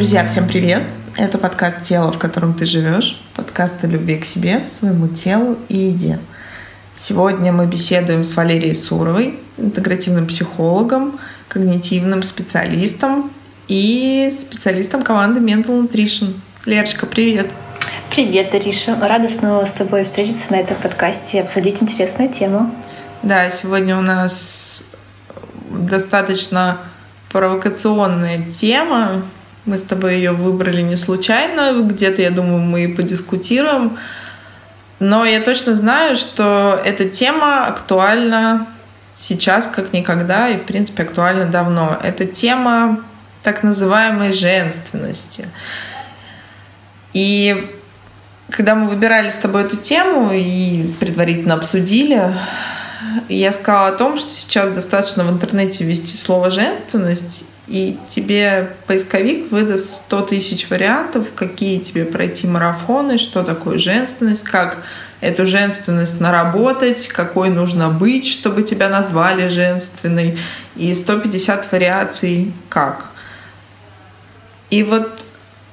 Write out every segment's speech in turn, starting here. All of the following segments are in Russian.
Друзья, всем привет! Это подкаст «Тело, в котором ты живешь», подкаст о любви к себе, своему телу и еде. Сегодня мы беседуем с Валерией Суровой, интегративным психологом, когнитивным специалистом и специалистом команды Mental Nutrition. Лерочка, привет! Привет, Ариша. Рада снова с тобой встретиться на этом подкасте и обсудить интересную тему. Да, сегодня у нас достаточно провокационная тема. Мы с тобой ее выбрали не случайно. Где-то, я думаю, мы подискутируем. Но я точно знаю, что эта тема актуальна сейчас как никогда и, в принципе, актуальна давно. Это тема так называемой женственности. И когда мы выбирали с тобой эту тему и предварительно обсудили, я сказала о том, что сейчас достаточно в интернете ввести слово «женственность», и тебе поисковик выдаст 100 тысяч вариантов, какие тебе пройти марафоны, что такое женственность, как эту женственность наработать, какой нужно быть, чтобы тебя назвали женственной, и 150 вариаций как. И вот,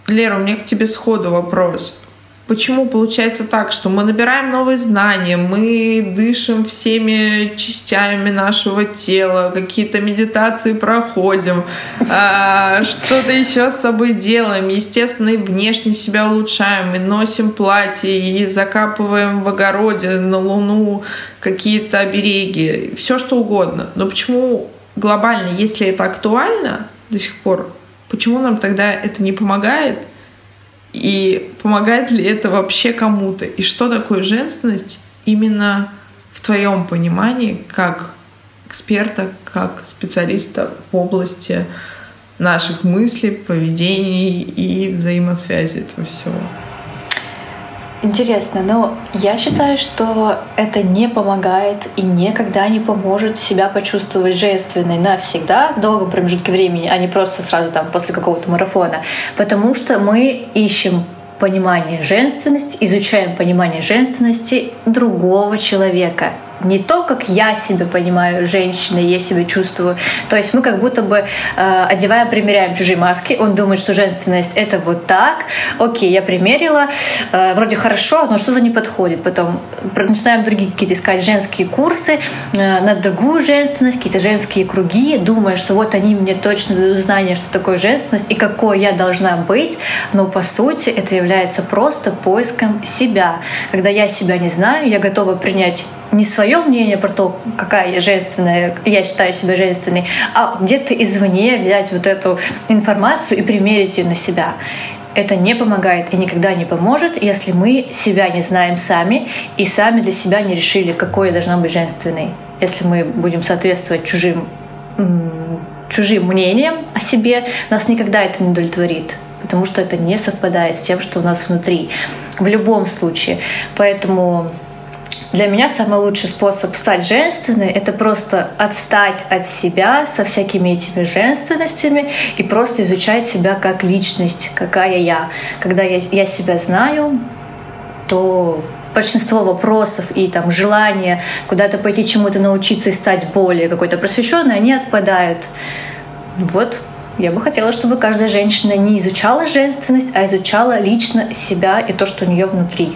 Лера, у меня к тебе сходу вопрос. Почему получается так, что мы набираем новые знания, мы дышим всеми частями нашего тела, какие-то медитации проходим, а, что-то еще с собой делаем, естественно, и внешне себя улучшаем, и носим платье, и закапываем в огороде на луну какие-то обереги, все что угодно. Но почему глобально, если это актуально до сих пор, почему нам тогда это не помогает – и помогает ли это вообще кому-то? И что такое женственность именно в твоем понимании, как эксперта, как специалиста в области наших мыслей, поведений и взаимосвязи этого всего? Интересно, но я считаю, что это не помогает и никогда не поможет себя почувствовать женственной навсегда в долгом промежутке времени, а не просто сразу там после какого-то марафона. Потому что мы ищем понимание женственности, изучаем понимание женственности другого человека, не то, как я себя понимаю женщиной, я себя чувствую. То есть мы как будто бы э, одеваем, примеряем чужие маски. Он думает, что женственность — это вот так. Окей, я примерила. Э, вроде хорошо, но что-то не подходит. Потом начинаем другие какие-то искать женские курсы э, на другую женственность, какие-то женские круги, думая, что вот они мне точно дадут знание, что такое женственность и какой я должна быть. Но по сути это является просто поиском себя. Когда я себя не знаю, я готова принять не свое мнение про то, какая я женственная, я считаю себя женственной, а где-то извне взять вот эту информацию и примерить ее на себя. Это не помогает и никогда не поможет, если мы себя не знаем сами и сами для себя не решили, какой я должна быть женственной. Если мы будем соответствовать чужим, чужим мнениям о себе, нас никогда это не удовлетворит потому что это не совпадает с тем, что у нас внутри. В любом случае. Поэтому для меня самый лучший способ стать женственной — это просто отстать от себя со всякими этими женственностями и просто изучать себя как личность, какая я. Когда я, я себя знаю, то большинство вопросов и там желания куда-то пойти чему-то научиться и стать более какой-то просвещенной, они отпадают. Вот я бы хотела, чтобы каждая женщина не изучала женственность, а изучала лично себя и то, что у нее внутри.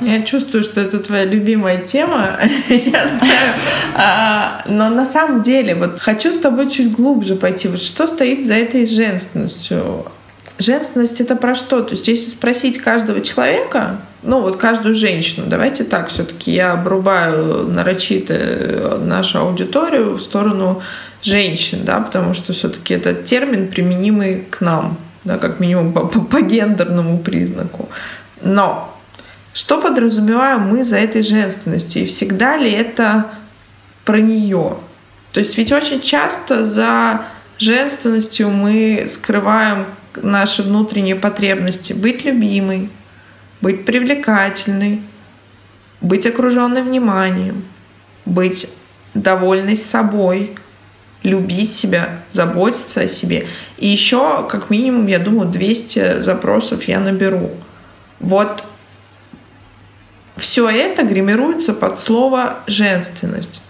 Я чувствую, что это твоя любимая тема. Я знаю. А, но на самом деле, вот хочу с тобой чуть глубже пойти. Вот что стоит за этой женственностью? Женственность это про что? То есть, если спросить каждого человека, ну вот каждую женщину, давайте так, все-таки я обрубаю нарочито нашу аудиторию в сторону женщин, да, потому что все-таки этот термин применимый к нам, да, как минимум по, по, по гендерному признаку. Но что подразумеваем мы за этой женственностью? И всегда ли это про нее? То есть ведь очень часто за женственностью мы скрываем наши внутренние потребности. Быть любимой, быть привлекательной, быть окруженной вниманием, быть довольной собой, любить себя, заботиться о себе. И еще, как минимум, я думаю, 200 запросов я наберу. Вот все это гримируется под слово «женственность».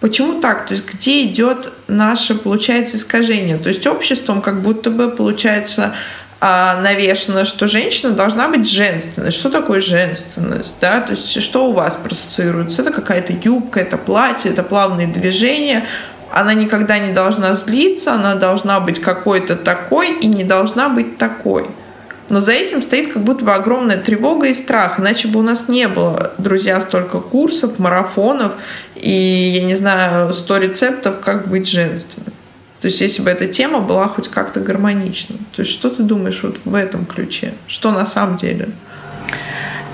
Почему так? То есть где идет наше, получается, искажение? То есть обществом как будто бы, получается, а, навешено, что женщина должна быть женственной. Что такое женственность? Да? То есть что у вас проассоциируется? Это какая-то юбка, это платье, это плавные движения. Она никогда не должна злиться, она должна быть какой-то такой и не должна быть такой. Но за этим стоит как будто бы огромная тревога и страх. Иначе бы у нас не было, друзья, столько курсов, марафонов и, я не знаю, сто рецептов, как быть женственным. То есть если бы эта тема была хоть как-то гармонична. То есть что ты думаешь вот в этом ключе? Что на самом деле?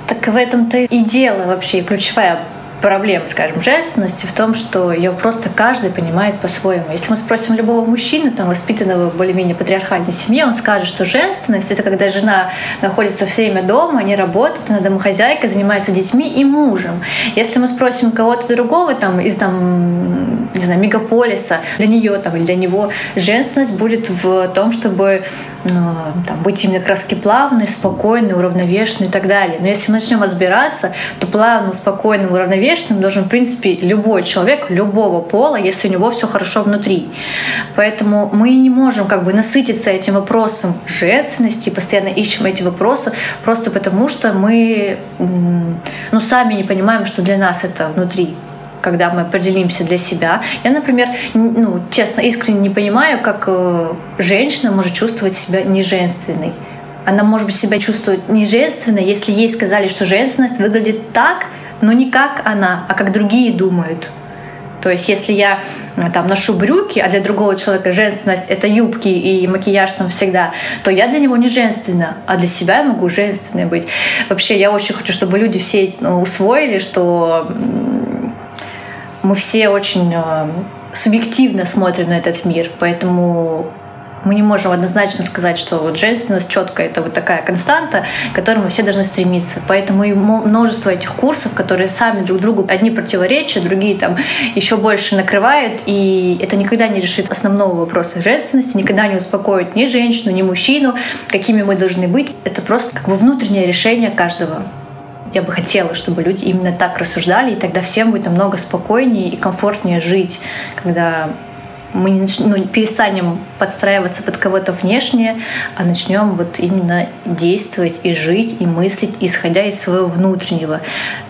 Так в этом-то и дело вообще, ключевая проблем, скажем, женственности в том, что ее просто каждый понимает по-своему. Если мы спросим любого мужчины, там, воспитанного в более-менее патриархальной семье, он скажет, что женственность — это когда жена находится все время дома, не работает, она домохозяйка, занимается детьми и мужем. Если мы спросим кого-то другого там, из там, не знаю, мегаполиса, для нее там, или для него женственность будет в том, чтобы ну, там, быть именно краски плавной, спокойной, уравновешенной и так далее. Но если мы начнем разбираться, то плавным, спокойным, уравновешенным должен, в принципе, любой человек любого пола, если у него все хорошо внутри. Поэтому мы не можем как бы насытиться этим вопросом женственности, постоянно ищем эти вопросы, просто потому что мы ну, сами не понимаем, что для нас это внутри когда мы определимся для себя. Я, например, ну, честно, искренне не понимаю, как э, женщина может чувствовать себя неженственной. Она может быть себя чувствовать неженственной, если ей сказали, что женственность выглядит так, но не как она, а как другие думают. То есть, если я там ношу брюки, а для другого человека женственность это юбки и макияж там всегда, то я для него не женственна, а для себя я могу женственной быть. Вообще, я очень хочу, чтобы люди все ну, усвоили, что мы все очень э, субъективно смотрим на этот мир, поэтому мы не можем однозначно сказать, что вот женственность четко это вот такая константа, к которой мы все должны стремиться. Поэтому и множество этих курсов, которые сами друг другу одни противоречия, другие там еще больше накрывают, и это никогда не решит основного вопроса женственности, никогда не успокоит ни женщину, ни мужчину, какими мы должны быть. Это просто как бы внутреннее решение каждого я бы хотела, чтобы люди именно так рассуждали, и тогда всем будет намного спокойнее и комфортнее жить, когда мы не нач... ну, перестанем подстраиваться под кого-то внешне, а начнем вот именно действовать и жить, и мыслить, исходя из своего внутреннего.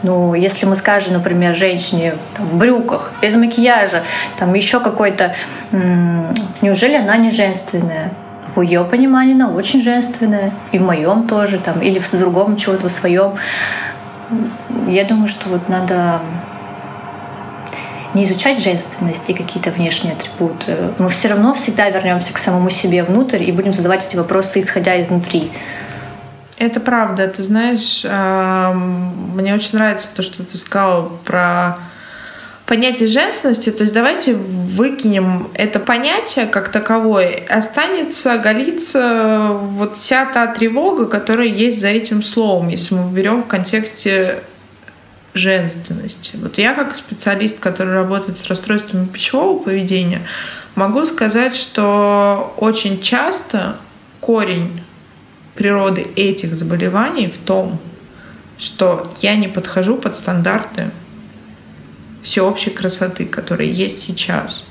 Ну, если мы скажем, например, женщине там, в брюках, без макияжа, там еще какой-то... Неужели она не женственная? в ее понимании она очень женственная, и в моем тоже, там, или в другом чего-то в своем я думаю, что вот надо не изучать женственность и какие-то внешние атрибуты. Мы все равно всегда вернемся к самому себе внутрь и будем задавать эти вопросы, исходя изнутри. Это правда. Ты знаешь, мне очень нравится то, что ты сказала про понятие женственности, то есть давайте выкинем это понятие как таковое, останется голиться вот вся та тревога, которая есть за этим словом, если мы берем в контексте женственности. Вот я как специалист, который работает с расстройствами пищевого поведения, могу сказать, что очень часто корень природы этих заболеваний в том, что я не подхожу под стандарты всеобщей красоты, которая есть сейчас.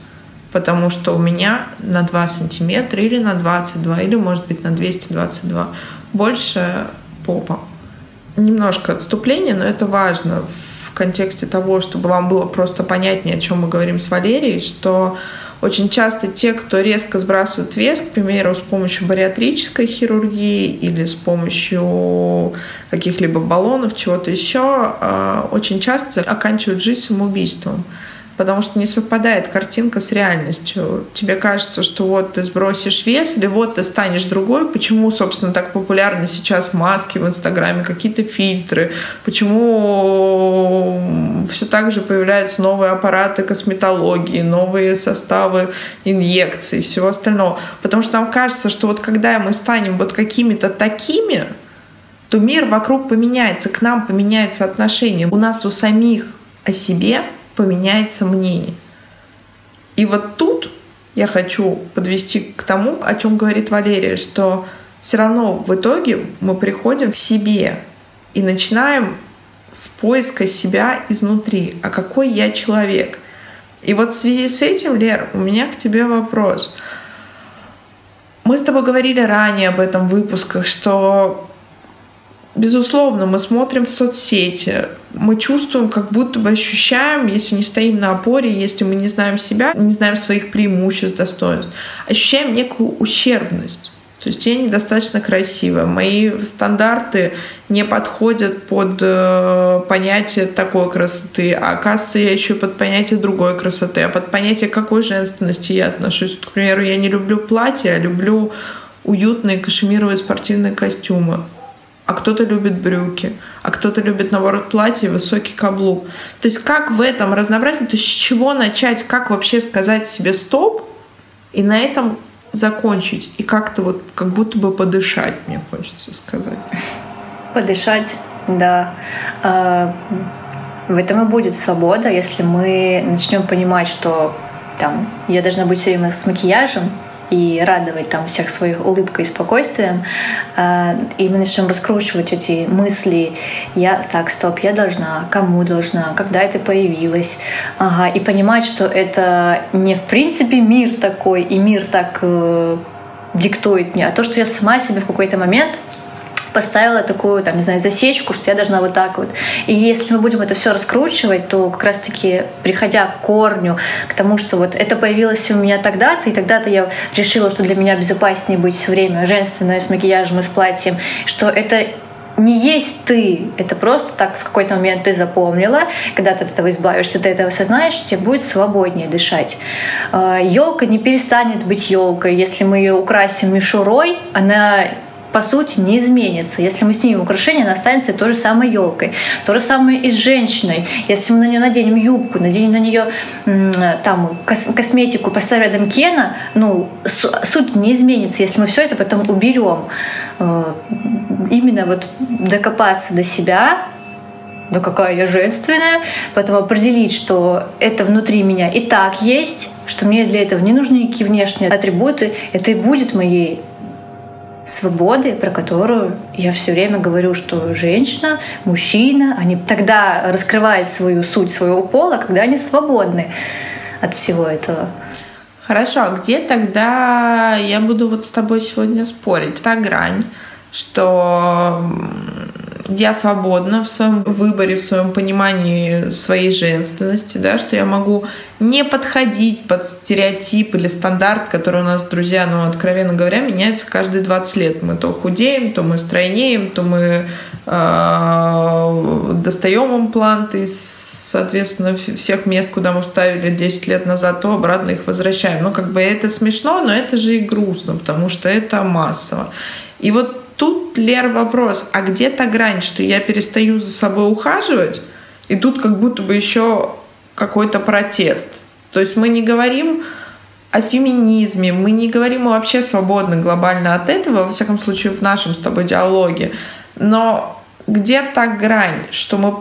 Потому что у меня на 2 сантиметра или на 22, или может быть на 222 больше попа. Немножко отступление, но это важно в контексте того, чтобы вам было просто понятнее, о чем мы говорим с Валерией, что очень часто те, кто резко сбрасывает вес, к примеру, с помощью бариатрической хирургии или с помощью каких-либо баллонов, чего-то еще, а, очень часто оканчивают жизнь самоубийством потому что не совпадает картинка с реальностью. Тебе кажется, что вот ты сбросишь вес, или вот ты станешь другой. Почему, собственно, так популярны сейчас маски в Инстаграме, какие-то фильтры? Почему все так же появляются новые аппараты косметологии, новые составы инъекций и всего остального? Потому что нам кажется, что вот когда мы станем вот какими-то такими, то мир вокруг поменяется, к нам поменяется отношение. У нас у самих о себе поменяется мнение. И вот тут я хочу подвести к тому, о чем говорит Валерия, что все равно в итоге мы приходим к себе и начинаем с поиска себя изнутри. А какой я человек? И вот в связи с этим, Лер, у меня к тебе вопрос. Мы с тобой говорили ранее об этом выпусках, что Безусловно, мы смотрим в соцсети, мы чувствуем, как будто бы ощущаем, если не стоим на опоре, если мы не знаем себя, не знаем своих преимуществ, достоинств, ощущаем некую ущербность. То есть я недостаточно красивая, мои стандарты не подходят под э, понятие такой красоты, а оказывается, я еще под понятие другой красоты, а под понятие какой женственности я отношусь. К примеру, я не люблю платья, а люблю уютные кашемировые спортивные костюмы а кто-то любит брюки, а кто-то любит, наоборот, платье высокий каблук. То есть как в этом разнообразии, то есть с чего начать, как вообще сказать себе стоп и на этом закончить, и как-то вот как будто бы подышать, мне хочется сказать. Подышать, да. А, в этом и будет свобода, если мы начнем понимать, что там я должна быть все время с макияжем, и радовать там всех своих улыбкой и спокойствием. А, и мы начнем раскручивать эти мысли. Я так, стоп, я должна, кому должна, когда это появилось. Ага, и понимать, что это не в принципе мир такой, и мир так э, диктует мне, а то, что я сама себе в какой-то момент поставила такую, там, не знаю, засечку, что я должна вот так вот. И если мы будем это все раскручивать, то как раз-таки, приходя к корню, к тому, что вот это появилось у меня тогда-то, и тогда-то я решила, что для меня безопаснее быть все время женственной, с макияжем и с платьем, что это не есть ты, это просто так в какой-то момент ты запомнила, когда ты от этого избавишься, ты этого осознаешь, тебе будет свободнее дышать. Елка не перестанет быть елкой, если мы ее украсим мишурой, она по сути не изменится. Если мы снимем украшение, она останется той же самой елкой. То же самое и с женщиной. Если мы на нее наденем юбку, наденем на нее там косметику, поставим рядом Кена, ну суть не изменится, если мы все это потом уберем. Э, именно вот докопаться до себя, да какая я женственная, потом определить, что это внутри меня и так есть, что мне для этого не нужны никакие внешние атрибуты, это и будет моей свободы, про которую я все время говорю, что женщина, мужчина, они тогда раскрывают свою суть своего пола, когда они свободны от всего этого. Хорошо, а где тогда я буду вот с тобой сегодня спорить? Та грань, что я свободна в своем выборе, в своем понимании своей женственности, да, что я могу не подходить под стереотип или стандарт, который у нас, друзья, ну, откровенно говоря, меняется каждые 20 лет. Мы то худеем, то мы стройнеем, то мы э, достаем импланты из соответственно, всех мест, куда мы вставили 10 лет назад, то обратно их возвращаем. Ну, как бы это смешно, но это же и грустно, потому что это массово. И вот тут, Лер, вопрос, а где та грань, что я перестаю за собой ухаживать, и тут как будто бы еще какой-то протест. То есть мы не говорим о феминизме, мы не говорим вообще свободно, глобально от этого, во всяком случае, в нашем с тобой диалоге. Но где та грань, что мы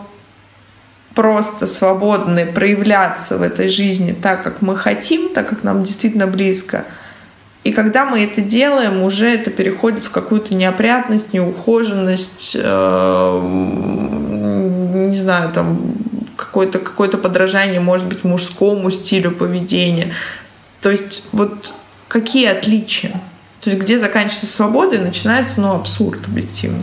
просто свободны проявляться в этой жизни так, как мы хотим, так, как нам действительно близко – и когда мы это делаем, уже это переходит в какую-то неопрятность, неухоженность, э, не знаю, там какое-то какое подражание, может быть, мужскому стилю поведения. То есть вот какие отличия? То есть где заканчивается свобода и начинается ну, абсурд объективно.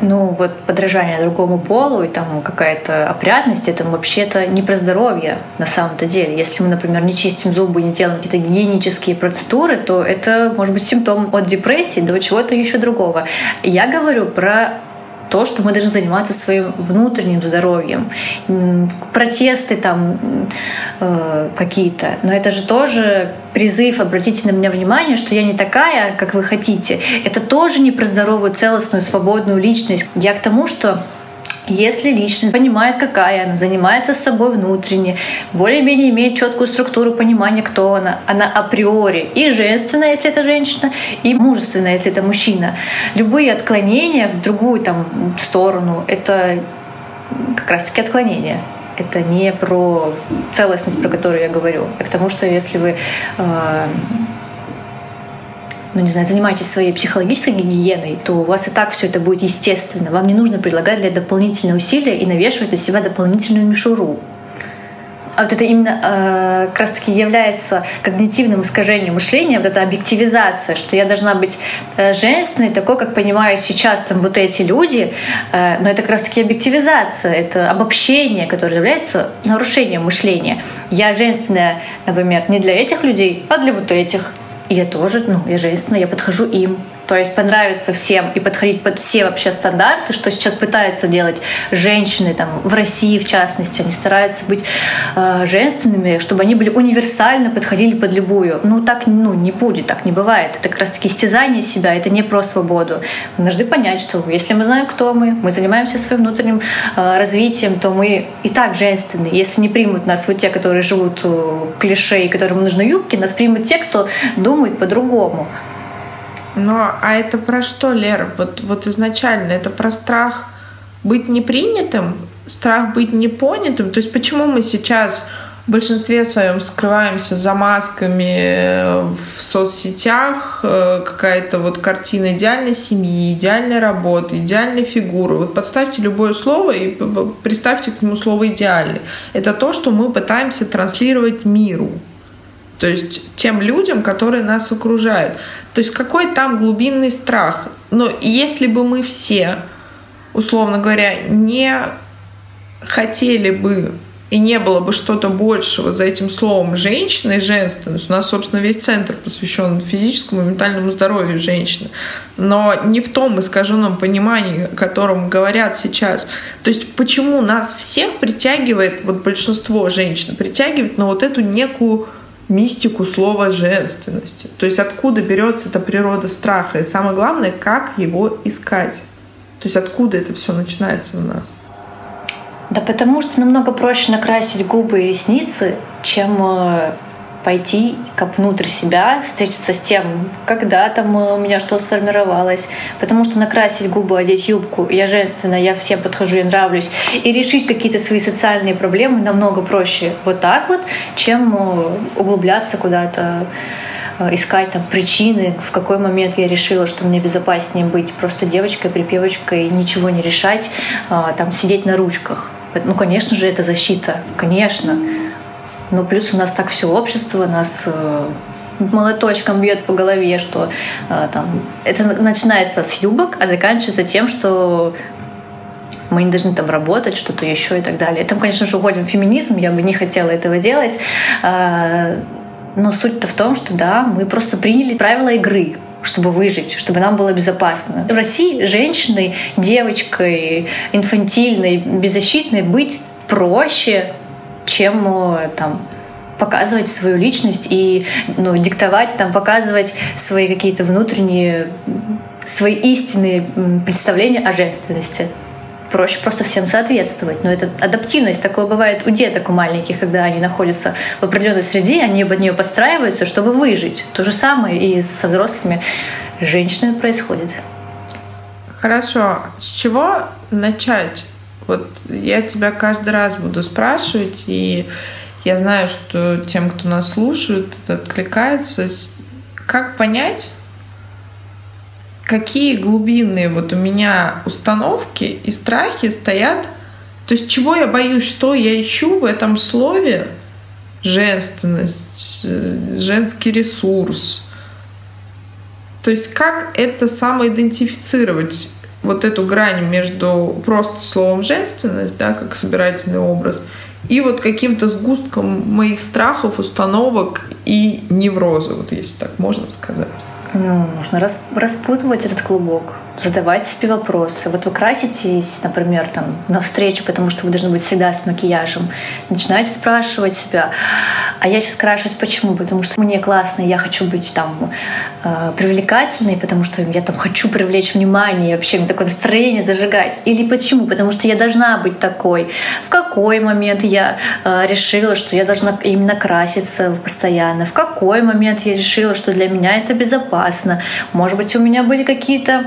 Ну, вот подражание другому полу и там какая-то опрятность, это вообще-то не про здоровье на самом-то деле. Если мы, например, не чистим зубы, не делаем какие-то гигиенические процедуры, то это может быть симптом от депрессии до чего-то еще другого. Я говорю про то, что мы должны заниматься своим внутренним здоровьем. Протесты там э, какие-то. Но это же тоже призыв, обратите на меня внимание, что я не такая, как вы хотите. Это тоже не про здоровую, целостную, свободную личность. Я к тому, что если личность понимает, какая она, занимается собой внутренне, более-менее имеет четкую структуру понимания, кто она, она априори и женственная, если это женщина, и мужественная, если это мужчина. Любые отклонения в другую там сторону — это как раз-таки отклонения это не про целостность, про которую я говорю, а к тому, что если вы э, ну, не знаю, занимаетесь своей психологической гигиеной, то у вас и так все это будет естественно. Вам не нужно предлагать для дополнительных усилия и навешивать на себя дополнительную мишуру. а вот это именно э, как раз таки является когнитивным искажением мышления, вот эта объективизация, что я должна быть э, женственной, такой, как понимают сейчас там вот эти люди, э, но это как раз таки объективизация, это обобщение, которое является нарушением мышления. Я женственная, например, не для этих людей, а для вот этих. Я тоже, ну, я женственная, я подхожу им. То есть понравиться всем и подходить под все вообще стандарты, что сейчас пытаются делать женщины там, в России, в частности. Они стараются быть э, женственными, чтобы они были универсально подходили под любую. Ну, так ну, не будет, так не бывает. Это как раз-таки истязание себя, это не про свободу. Мы должны понять, что если мы знаем, кто мы, мы занимаемся своим внутренним э, развитием, то мы и так женственны. Если не примут нас вот те, которые живут э, клише и которым нужны юбки, нас примут те, кто думает по-другому. Ну, а это про что, Лера? Вот, вот изначально это про страх быть непринятым, страх быть непонятым. То есть почему мы сейчас в большинстве своем скрываемся за масками э, в соцсетях, э, какая-то вот картина идеальной семьи, идеальной работы, идеальной фигуры. Вот подставьте любое слово и представьте к нему слово «идеальный». Это то, что мы пытаемся транслировать миру. То есть тем людям, которые нас окружают. То есть какой там глубинный страх? Но если бы мы все, условно говоря, не хотели бы и не было бы что-то большего за этим словом женщина и женственность. У нас, собственно, весь центр посвящен физическому и ментальному здоровью женщины. Но не в том искаженном понимании, о котором говорят сейчас. То есть почему нас всех притягивает, вот большинство женщин притягивает на вот эту некую мистику слова женственности. То есть откуда берется эта природа страха. И самое главное, как его искать. То есть откуда это все начинается у нас. Да потому что намного проще накрасить губы и ресницы, чем э, пойти как внутрь себя, встретиться с тем, когда там э, у меня что сформировалось. Потому что накрасить губы, одеть юбку, я женственная, я всем подхожу, я нравлюсь. И решить какие-то свои социальные проблемы намного проще вот так вот, чем э, углубляться куда-то э, искать там причины, в какой момент я решила, что мне безопаснее быть просто девочкой, припевочкой, ничего не решать, там сидеть на ручках. Ну, конечно же, это защита, конечно. Но плюс у нас так все общество нас э, молоточком бьет по голове, что э, там это начинается с юбок, а заканчивается тем, что мы не должны там работать, что-то еще и так далее. Там, конечно же, уходим в феминизм, я бы не хотела этого делать. Э, но суть-то в том, что да, мы просто приняли правила игры чтобы выжить, чтобы нам было безопасно. В России женщиной, девочкой, инфантильной, беззащитной быть проще, чем э, там показывать свою личность и ну, диктовать, там, показывать свои какие-то внутренние, свои истинные представления о женственности. Проще просто всем соответствовать. Но это адаптивность. Такое бывает у деток, у маленьких, когда они находятся в определенной среде, они под нее подстраиваются, чтобы выжить. То же самое и со взрослыми женщинами происходит. Хорошо. С чего начать? Вот я тебя каждый раз буду спрашивать, и я знаю, что тем, кто нас слушает, это откликается. Как понять, какие глубинные вот у меня установки и страхи стоят, то есть чего я боюсь, что я ищу в этом слове женственность, э, женский ресурс. То есть как это самоидентифицировать? Вот эту грань между просто словом женственность, да, как собирательный образ, и вот каким-то сгустком моих страхов, установок и невроза, вот если так можно сказать. Ну, нужно рас, распутывать этот клубок задавать себе вопросы. Вот вы краситесь, например, там, на встречу, потому что вы должны быть всегда с макияжем. Начинаете спрашивать себя, а я сейчас крашусь почему? Потому что мне классно, я хочу быть там э, привлекательной, потому что я там хочу привлечь внимание, вообще мне такое настроение зажигать. Или почему? Потому что я должна быть такой. В какой момент я э, решила, что я должна именно краситься постоянно? В какой момент я решила, что для меня это безопасно? Может быть, у меня были какие-то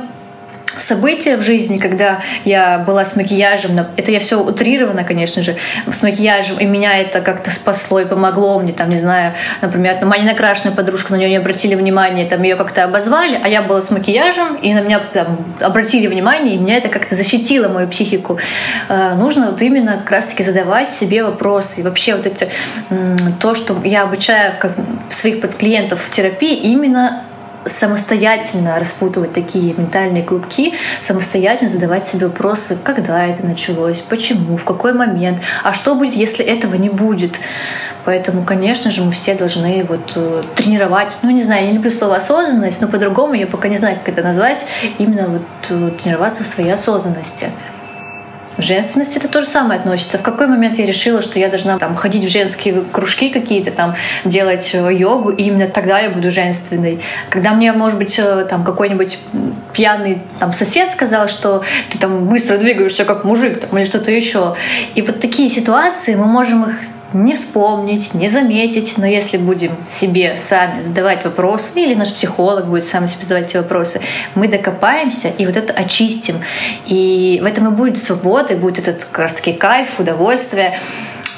события в жизни, когда я была с макияжем, это я все утрировано, конечно же, с макияжем, и меня это как-то спасло и помогло мне, там, не знаю, например, там, моя накрашенная подружка, на нее не обратили внимания, там, ее как-то обозвали, а я была с макияжем, и на меня там, обратили внимание, и меня это как-то защитило мою психику. Э, нужно вот именно как раз-таки задавать себе вопросы. И вообще вот это, то, что я обучаю в, как, своих подклиентов в терапии, именно самостоятельно распутывать такие ментальные клубки, самостоятельно задавать себе вопросы, когда это началось, почему, в какой момент, а что будет, если этого не будет. Поэтому, конечно же, мы все должны вот э, тренировать, ну не знаю, я не люблю слово осознанность, но по-другому я пока не знаю, как это назвать, именно вот э, тренироваться в своей осознанности. Женственность это то же самое относится. В какой момент я решила, что я должна там ходить в женские кружки какие-то, там делать э, йогу, и именно тогда я буду женственной. Когда мне, может быть, э, там какой-нибудь пьяный там сосед сказал, что ты там быстро двигаешься как мужик, там, или что-то еще. И вот такие ситуации мы можем их не вспомнить, не заметить, но если будем себе сами задавать вопросы, или наш психолог будет сам себе задавать эти вопросы, мы докопаемся и вот это очистим. И в этом и будет свобода, и будет этот как раз таки кайф, удовольствие,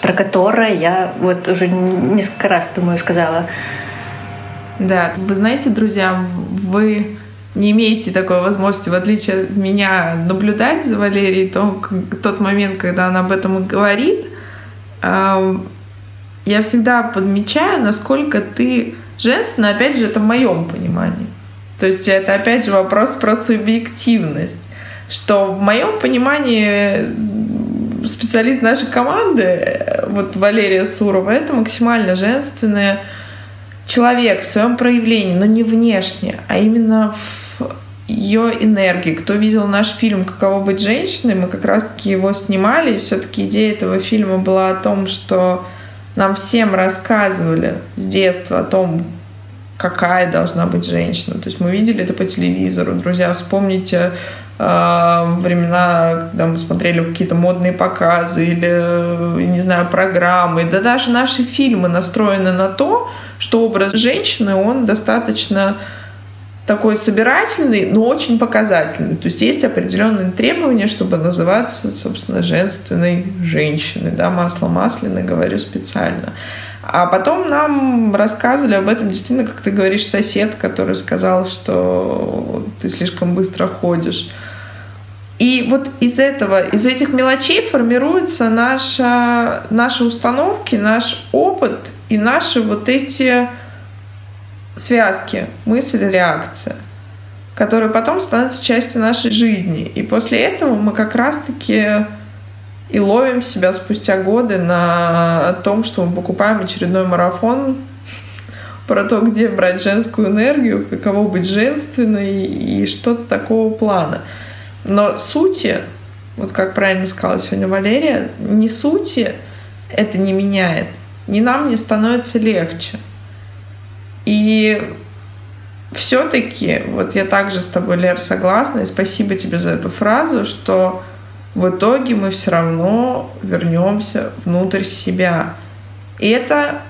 про которое я вот уже несколько раз, думаю, сказала. Да, вы знаете, друзья, вы не имеете такой возможности, в отличие от меня, наблюдать за Валерией, то, тот момент, когда она об этом говорит, я всегда подмечаю, насколько ты женственна, опять же, это в моем понимании. То есть это опять же вопрос про субъективность, что в моем понимании специалист нашей команды, вот Валерия Сурова, это максимально женственный человек в своем проявлении, но не внешне, а именно в ее энергии. Кто видел наш фильм «Каково быть женщиной», мы как раз-таки его снимали, и все-таки идея этого фильма была о том, что нам всем рассказывали с детства о том, какая должна быть женщина. То есть мы видели это по телевизору. Друзья, вспомните э, времена, когда мы смотрели какие-то модные показы или, не знаю, программы. Да даже наши фильмы настроены на то, что образ женщины, он достаточно такой собирательный, но очень показательный. То есть есть определенные требования, чтобы называться, собственно, женственной женщиной. Да, масло масляное, говорю специально. А потом нам рассказывали об этом действительно, как ты говоришь, сосед, который сказал, что ты слишком быстро ходишь. И вот из этого, из этих мелочей формируются наша, наши установки, наш опыт и наши вот эти связки мысль, реакция, которые потом становятся частью нашей жизни. И после этого мы как раз-таки и ловим себя спустя годы на том, что мы покупаем очередной марафон про то, где брать женскую энергию, каково быть женственной и что-то такого плана. Но сути, вот как правильно сказала сегодня Валерия, не сути это не меняет. Ни нам не становится легче. И все-таки, вот я также с тобой, Лер, согласна, и спасибо тебе за эту фразу, что в итоге мы все равно вернемся внутрь себя. И это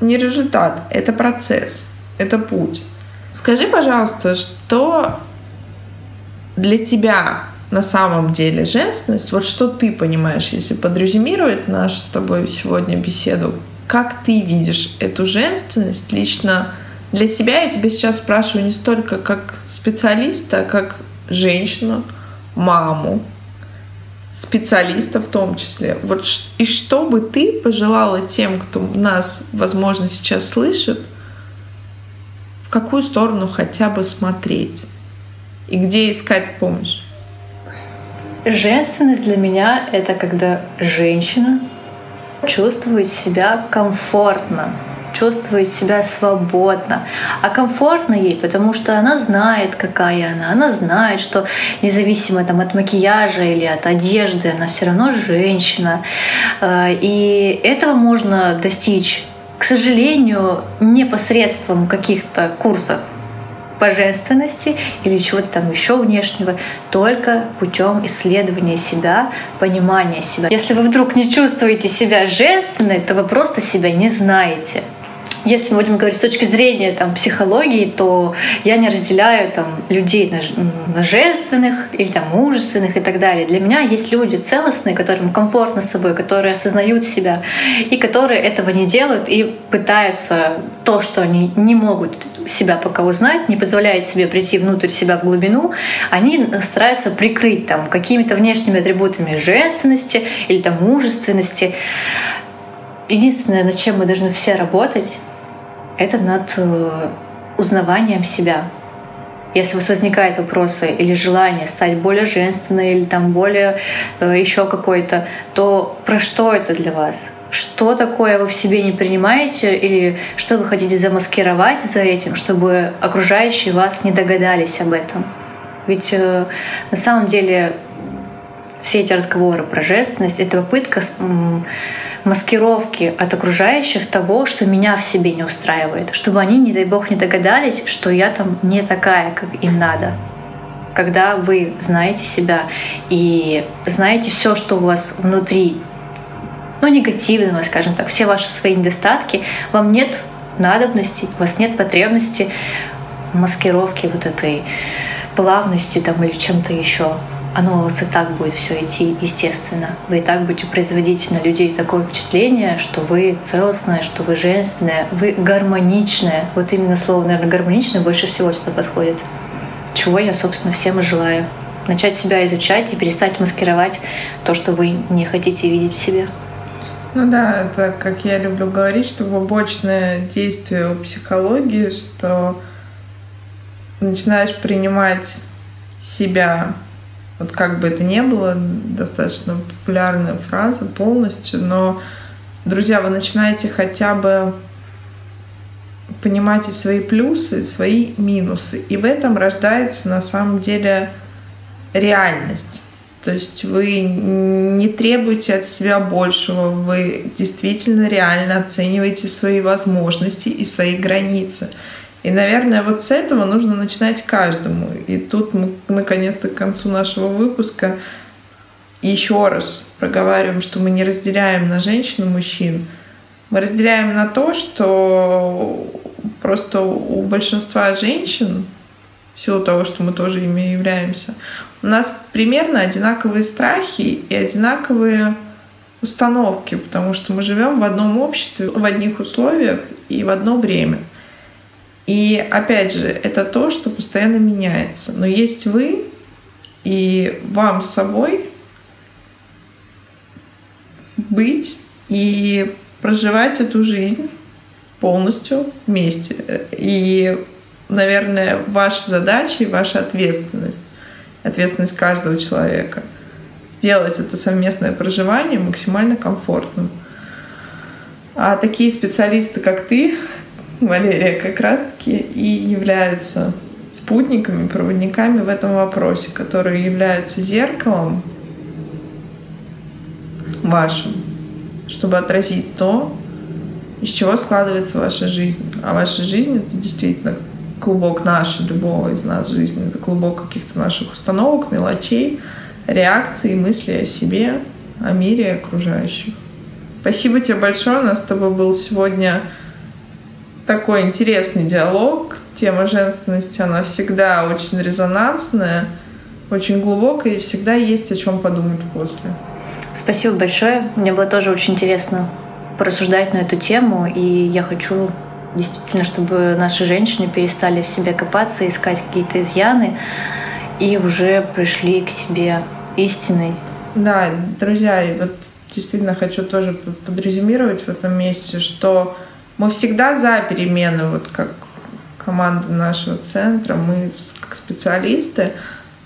не результат, это процесс, это путь. Скажи, пожалуйста, что для тебя на самом деле женственность, вот что ты понимаешь, если подрезюмировать нашу с тобой сегодня беседу, как ты видишь эту женственность лично для себя? Я тебя сейчас спрашиваю не столько как специалиста, а как женщину, маму, специалиста в том числе. Вот и что бы ты пожелала тем, кто нас, возможно, сейчас слышит, в какую сторону хотя бы смотреть и где искать помощь? Женственность для меня — это когда женщина чувствует себя комфортно, чувствует себя свободно. А комфортно ей, потому что она знает, какая она. Она знает, что независимо там, от макияжа или от одежды, она все равно женщина. Э, и этого можно достичь к сожалению, не посредством каких-то курсов по женственности или чего-то там еще внешнего, только путем исследования себя, понимания себя. Если вы вдруг не чувствуете себя женственной, то вы просто себя не знаете. если мы будем говорить с точки зрения там, психологии, то я не разделяю там, людей на, на женственных или там, мужественных и так далее. Для меня есть люди целостные, которым комфортно с собой, которые осознают себя и которые этого не делают и пытаются то, что они не могут себя пока узнать, не позволяет себе прийти внутрь себя в глубину, они стараются прикрыть там какими-то внешними атрибутами женственности или там мужественности. Единственное, над чем мы должны все работать, это над э, узнаванием себя. Если у вас возникают вопросы или желание стать более женственной или там более э, еще какой-то, то про что это для вас? Что такое вы в себе не принимаете или что вы хотите замаскировать за этим, чтобы окружающие вас не догадались об этом? Ведь э, на самом деле все эти разговоры про женственность — это попытка маскировки от окружающих того, что меня в себе не устраивает, чтобы они, не дай бог, не догадались, что я там не такая, как им надо. Когда вы знаете себя и знаете все, что у вас внутри, ну, негативного, скажем так, все ваши свои недостатки, вам нет надобности, у вас нет потребности в маскировке вот этой плавностью там или чем-то еще оно у вас и так будет все идти естественно. Вы и так будете производить на людей такое впечатление, что вы целостная, что вы женственная, вы гармоничная. Вот именно слово, наверное, гармоничное больше всего сюда подходит. Чего я, собственно, всем и желаю. Начать себя изучать и перестать маскировать то, что вы не хотите видеть в себе. Ну да, это, как я люблю говорить, что побочное действие у психологии, что начинаешь принимать себя вот как бы это ни было, достаточно популярная фраза полностью, но, друзья, вы начинаете хотя бы понимать и свои плюсы, и свои минусы. И в этом рождается на самом деле реальность. То есть вы не требуете от себя большего, вы действительно реально оцениваете свои возможности и свои границы. И, наверное, вот с этого нужно начинать каждому. И тут мы наконец-то к концу нашего выпуска еще раз проговариваем, что мы не разделяем на женщин и мужчин. Мы разделяем на то, что просто у большинства женщин, в силу того, что мы тоже ими являемся, у нас примерно одинаковые страхи и одинаковые установки, потому что мы живем в одном обществе, в одних условиях и в одно время – и опять же, это то, что постоянно меняется. Но есть вы, и вам с собой быть и проживать эту жизнь полностью вместе. И, наверное, ваша задача и ваша ответственность, ответственность каждого человека, сделать это совместное проживание максимально комфортным. А такие специалисты, как ты, Валерия, как раз-таки и являются спутниками, проводниками в этом вопросе, которые являются зеркалом вашим, чтобы отразить то, из чего складывается ваша жизнь. А ваша жизнь — это действительно клубок нашей, любого из нас жизни. Это клубок каких-то наших установок, мелочей, реакций, мыслей о себе, о мире и окружающих. Спасибо тебе большое. У нас с тобой был сегодня такой интересный диалог. Тема женственности, она всегда очень резонансная, очень глубокая, и всегда есть о чем подумать после. Спасибо большое. Мне было тоже очень интересно порассуждать на эту тему, и я хочу действительно, чтобы наши женщины перестали в себе копаться, искать какие-то изъяны и уже пришли к себе истиной. Да, друзья, вот действительно хочу тоже подрезюмировать в этом месте, что мы всегда за перемены, вот как команда нашего центра, мы как специалисты,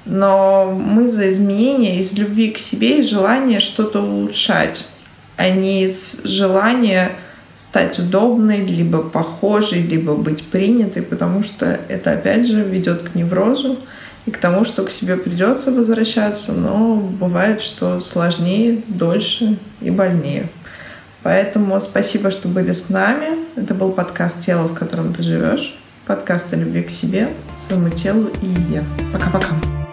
но мы за изменения из любви к себе и желания что-то улучшать, а не из желания стать удобной, либо похожей, либо быть принятой, потому что это опять же ведет к неврозу и к тому, что к себе придется возвращаться, но бывает, что сложнее, дольше и больнее. Поэтому спасибо, что были с нами. Это был подкаст «Тело, в котором ты живешь». Подкаст о любви к себе, своему телу и еде. Пока-пока.